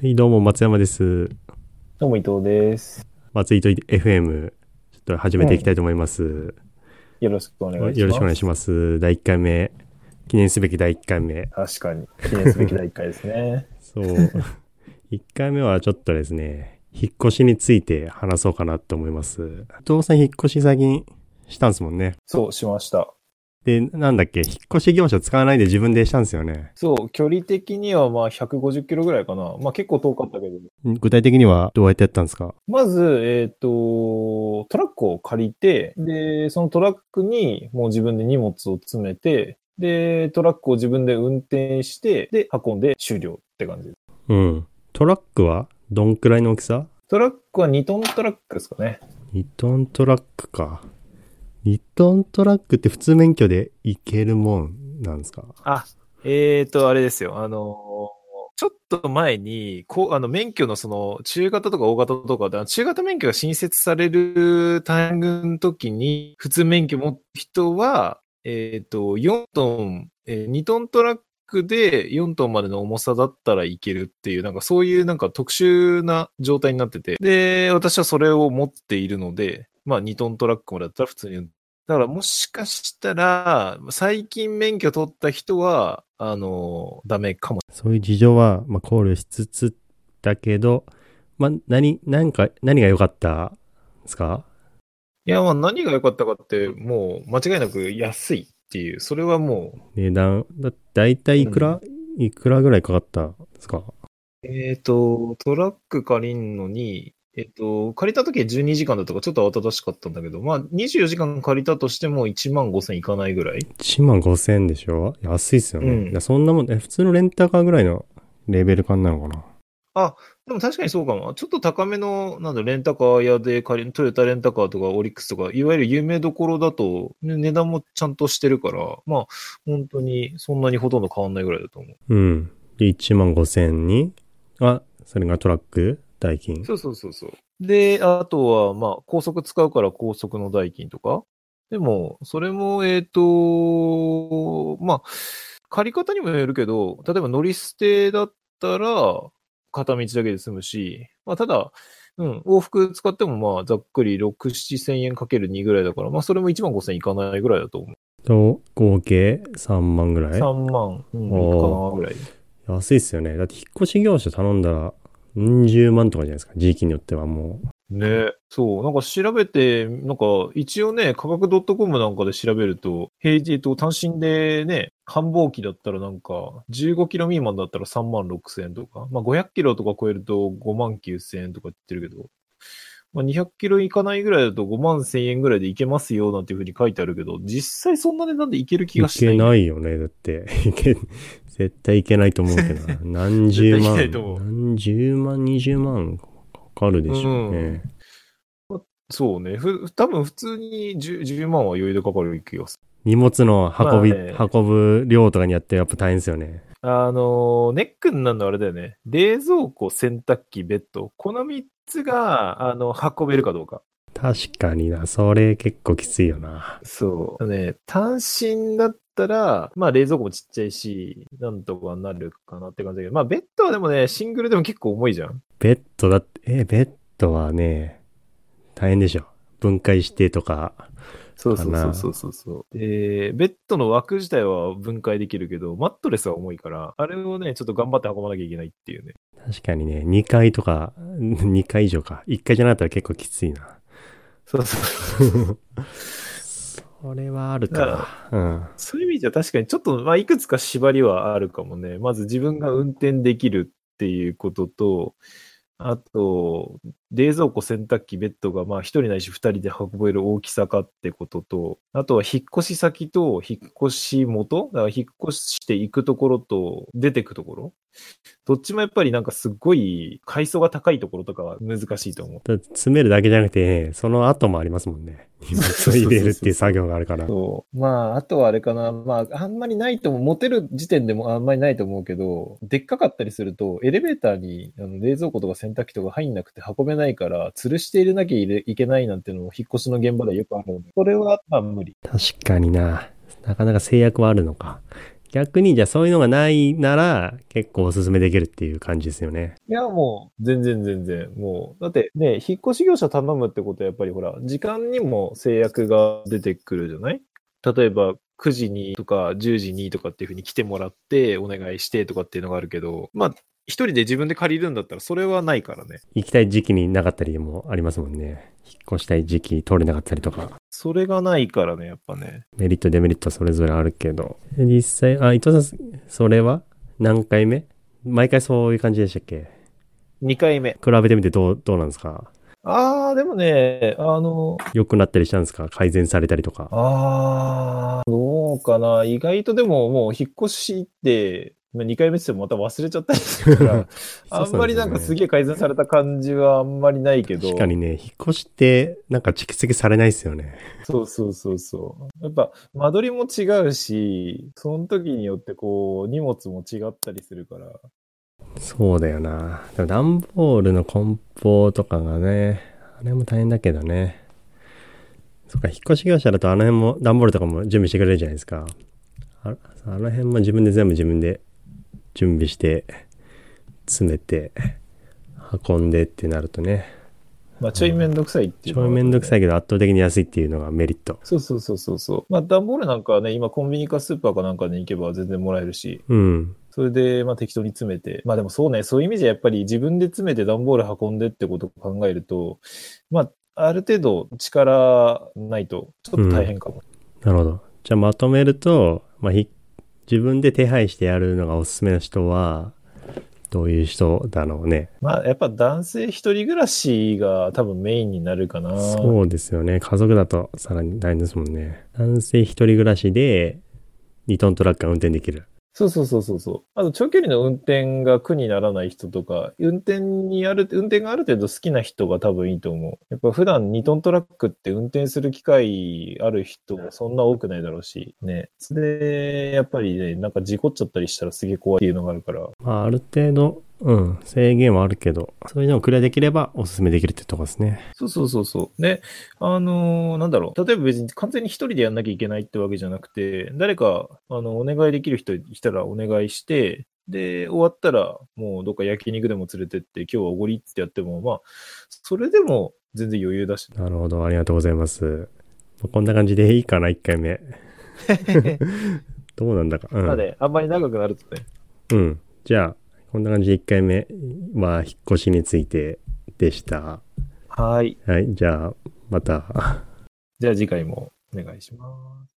はい、どうも、松山です。どうも伊藤です。松井と FM、ちょっと始めていきたいと思います。よろしくお願いします。よろしくお願いします。第1回目、記念すべき第1回目。確かに。記念すべき第1回ですね。そう。1回目はちょっとですね、引っ越しについて話そうかなと思います。伊藤さん引っ越し最近したんですもんね。そう、しました。で、なんだっけ、引っ越し業者使わないで自分でしたんですよね。そう、距離的にはまあ150キロぐらいかな。まあ結構遠かったけど。具体的にはどうやってやったんですか？まず、えっ、と、トラックを借りて、で、そのトラックにもう自分で荷物を詰めて、で、トラックを自分で運転して、で、運んで終了って感じです。うん。トラックはどんくらいの大きさ？トラックは2トントラックですかね。2トントラックか。2トントラックって普通免許でいけるもんなんですか？あ、えーと、あれですよ。あの、ちょっと前に、こう、あの、免許のその、中型とか大型とかで、中型免許が新設されるタイミングの時に、普通免許持った人は、えーと、4トン、えー2トントラックで4トンまでの重さだったらいけるっていう、なんかそういうなんか特殊な状態になってて、で、私はそれを持っているので、まあ2トントラックまでだったら普通にだからもしかしたら、最近免許取った人は、あの、ダメかも。そういう事情は、まあ、考慮しつつだけど、まあ、何、何か、何が良かったんですか？いや、まあ何が良かったかって、もう間違いなく安いっていう、それはも値段、だ、だいたいいくら、いくらぐらいかかったんですか？う、えっ、と、トラック借りんのに、えっ、と、借りた時は12時間だったからちょっと慌ただしかったんだけど、まあ24時間借りたとしても1万5千いかないぐらい。?1 万5千円でしょ？安いっすよね。うんいやそんなもん、え、普通のレンタカーぐらいのレベル感なのかな？でも確かにそうかも。ちょっと高めの、なんだ、レンタカー屋で借り、トヨタレンタカーとかオリックスとか、いわゆる有名どころだと、ね値段もちゃんとしてるから、まあ、本当にそんなにほとんど変わんないぐらいだと思う。うん。で、1万5千に、あ、それがトラック？代金。そうそうそうそう。で、あとは、まあ、高速使うから高速の代金とか。でも、それも、えっ、と、まあ、借り方にもよるけど、例えば乗り捨てだったら、片道だけで済むし、まあ、ただ、うん、往復使っても、まあ、ざっくり6、7千円かける2ぐらいだから、まあ、それも1万5千いかないぐらいだと思う。と、合計3万ぐらい？3万、うん、かなぐらい。安いっすよね。だって引っ越し業者頼んだら、うん十万とかじゃないですか。地域によってはもうねそう。なんか調べて、なんか一応ね、価格 .com なんかで調べると、平時と単身でね、繁忙期だったらなんか、15キロ未満だったら3万6千円とか、まあ500キロとか超えると5万9千円とか言ってるけど、まあ200キロいかないぐらいだと5万1000円ぐらいでいけますよなんていうふうに書いてあるけど、実際そんな値段でいける気う。いけがしない。ないよね。だって、いけ、絶対いけないと思うけどな。何十万何十万、二十万かかるでしょうね。そうね。ふ、多分普通に 10, 10万は余裕でかかる気がする。荷物の運び、まあね運ぶ量とかにやってやっぱ大変ですよね。あのーネックになるのはあれだよね。冷蔵庫、洗濯機、ベッド。この3つが、あの、運べるかどうか。確かにな。それ結構きついよな。そう。ね、単身だったら、まあ冷蔵庫もちっちゃいし、なんとかなるかなって感じだけど、まあベッドはでもね、シングルでも結構重いじゃん。ベッドだって、え、ベッドはね、大変でしょ。分解してとか。そうそうそうそうそうベッドの枠自体は分解できるけど、マットレスは重いから、あれをね、ちょっと頑張って運ばなきゃいけないっていうね。確かにね、2階とか、2階以上か。1階じゃなかったら結構きついな。そうそう。それはあるか。うん。そういう意味じゃ確かにちょっと、まあ、いくつか縛りはあるかもね。まず自分が運転できるっていうことと、あと、冷蔵庫、洗濯機、ベッドが、まあ、一人ないし二人で運べる大きさかってことと、あとは引っ越し先と引っ越し元だから引っ越していくところと出てくところどっちもやっぱりなんかすっごい階層が高いところとかは難しいと思う。詰めるだけじゃなくて、その後もありますもんね。荷物を入れるっていう作業があるから。そう。まあ、あとはあれかな。まあ、あんまりないと思う。持てる時点でもあんまりないと思うけど、でっかかったりすると、エレベーターにあの冷蔵庫とか洗濯機とか入んなくて運べないから、吊るして入れなきゃいけないなんていうのも引っ越しの現場ではよくあるので、これはまあ無理。確かにな。なかなか制約はあるのか。逆にじゃあそういうのがないなら結構おすすめできるっていう感じですよね。いや、もう、全然全然。もう、だってね、引っ越し業者頼むってことはやっぱりほら、時間にも制約が出てくるじゃない？例えば、9時にとか10時にとかっていうふうに来てもらってお願いしてとかっていうのがあるけど、まあ、一人で自分で借りるんだったらそれはないからね。行きたい時期になかったりもありますもんね。引っ越したい時期通れなかったりとか。それがないからね、やっぱね。メリット、デメリットそれぞれあるけど。実際、あ、伊藤さん、それは何回目？毎回そういう感じでしたっけ？2回目。比べてみてどう、どうなんですか？あー、でもね、あの、良くなったりしたんですか？改善されたりとか。あー、どうかな。意外とでももう引っ越しって、2回目ってもまた忘れちゃったりするから、あんまりなんかすげげえ改善された感じはあんまりないけど。確かにね、引っ越しってなんか蓄積されないですよね。そうそうそうそう。やっぱ間取りも違うし、その時によってこう荷物も違ったりするから。そうだよな。でも段ボールの梱包とかがね、あれも大変だけどね。そっか、引っ越し業者だとあの辺も段ボールとかも準備してくれるじゃないですか。ああの辺も自分で全部自分で準備して、詰めて、運んでってなるとね、まあちょいめんどくさいっていうのは超めんどくさい。いけど圧倒的に安いっていうのがメリット。そうそうそうそうそう。まあ段ボールなんかはね、今コンビニかスーパーかなんかに行けば全然もらえるし、うん。それでまあ適当に詰めて。まあでもそうね、そういう意味じゃやっぱり自分で詰めて段ボール運んでってことを考えると、まあある程度力ないとちょっと大変かも。なるほど。じゃあまとめると、まあ、ひ自分で手配してやるのがおすすめの人は、どういう人だろうね。まあやっぱ男性一人暮らしが多分メインになるかな。そうですよね。家族だとさらに大変ですもんね。男性一人暮らしで2トントラックが運転できる。そうそうそうそうそう。あと長距離の運転が苦にならない人とか、運転にある、運転がある程度好きな人が多分いいと思う。やっぱ普段2トントラックって運転する機会ある人もそんな多くないだろうし、ね。それで、やっぱりね、なんか事故っちゃったりしたらすげえ怖いっていうのがあるから。まあ、ある程度、うん、制限はあるけど、そういうのをクリアできればおすすめできるってとこですね。そうそうそうそう。で、あのーなんだろう。例えば別に完全に一人でやんなきゃいけないってわけじゃなくて、誰か、あの、お願いできる人いたらお願いして、で、終わったら、もうどっか焼肉でも連れてって、今日はおごりってやっても、まあ、それでも全然余裕だし。なるほど、ありがとうございます。まあこんな感じでいいかな、1回目。どうなんだか。うん。まあね、あんまり長くなるとね。うん。じゃあ、こんな感じで1回目は引っ越しについてでした。はい。はい。じゃあ、また。じゃあ次回もお願いします。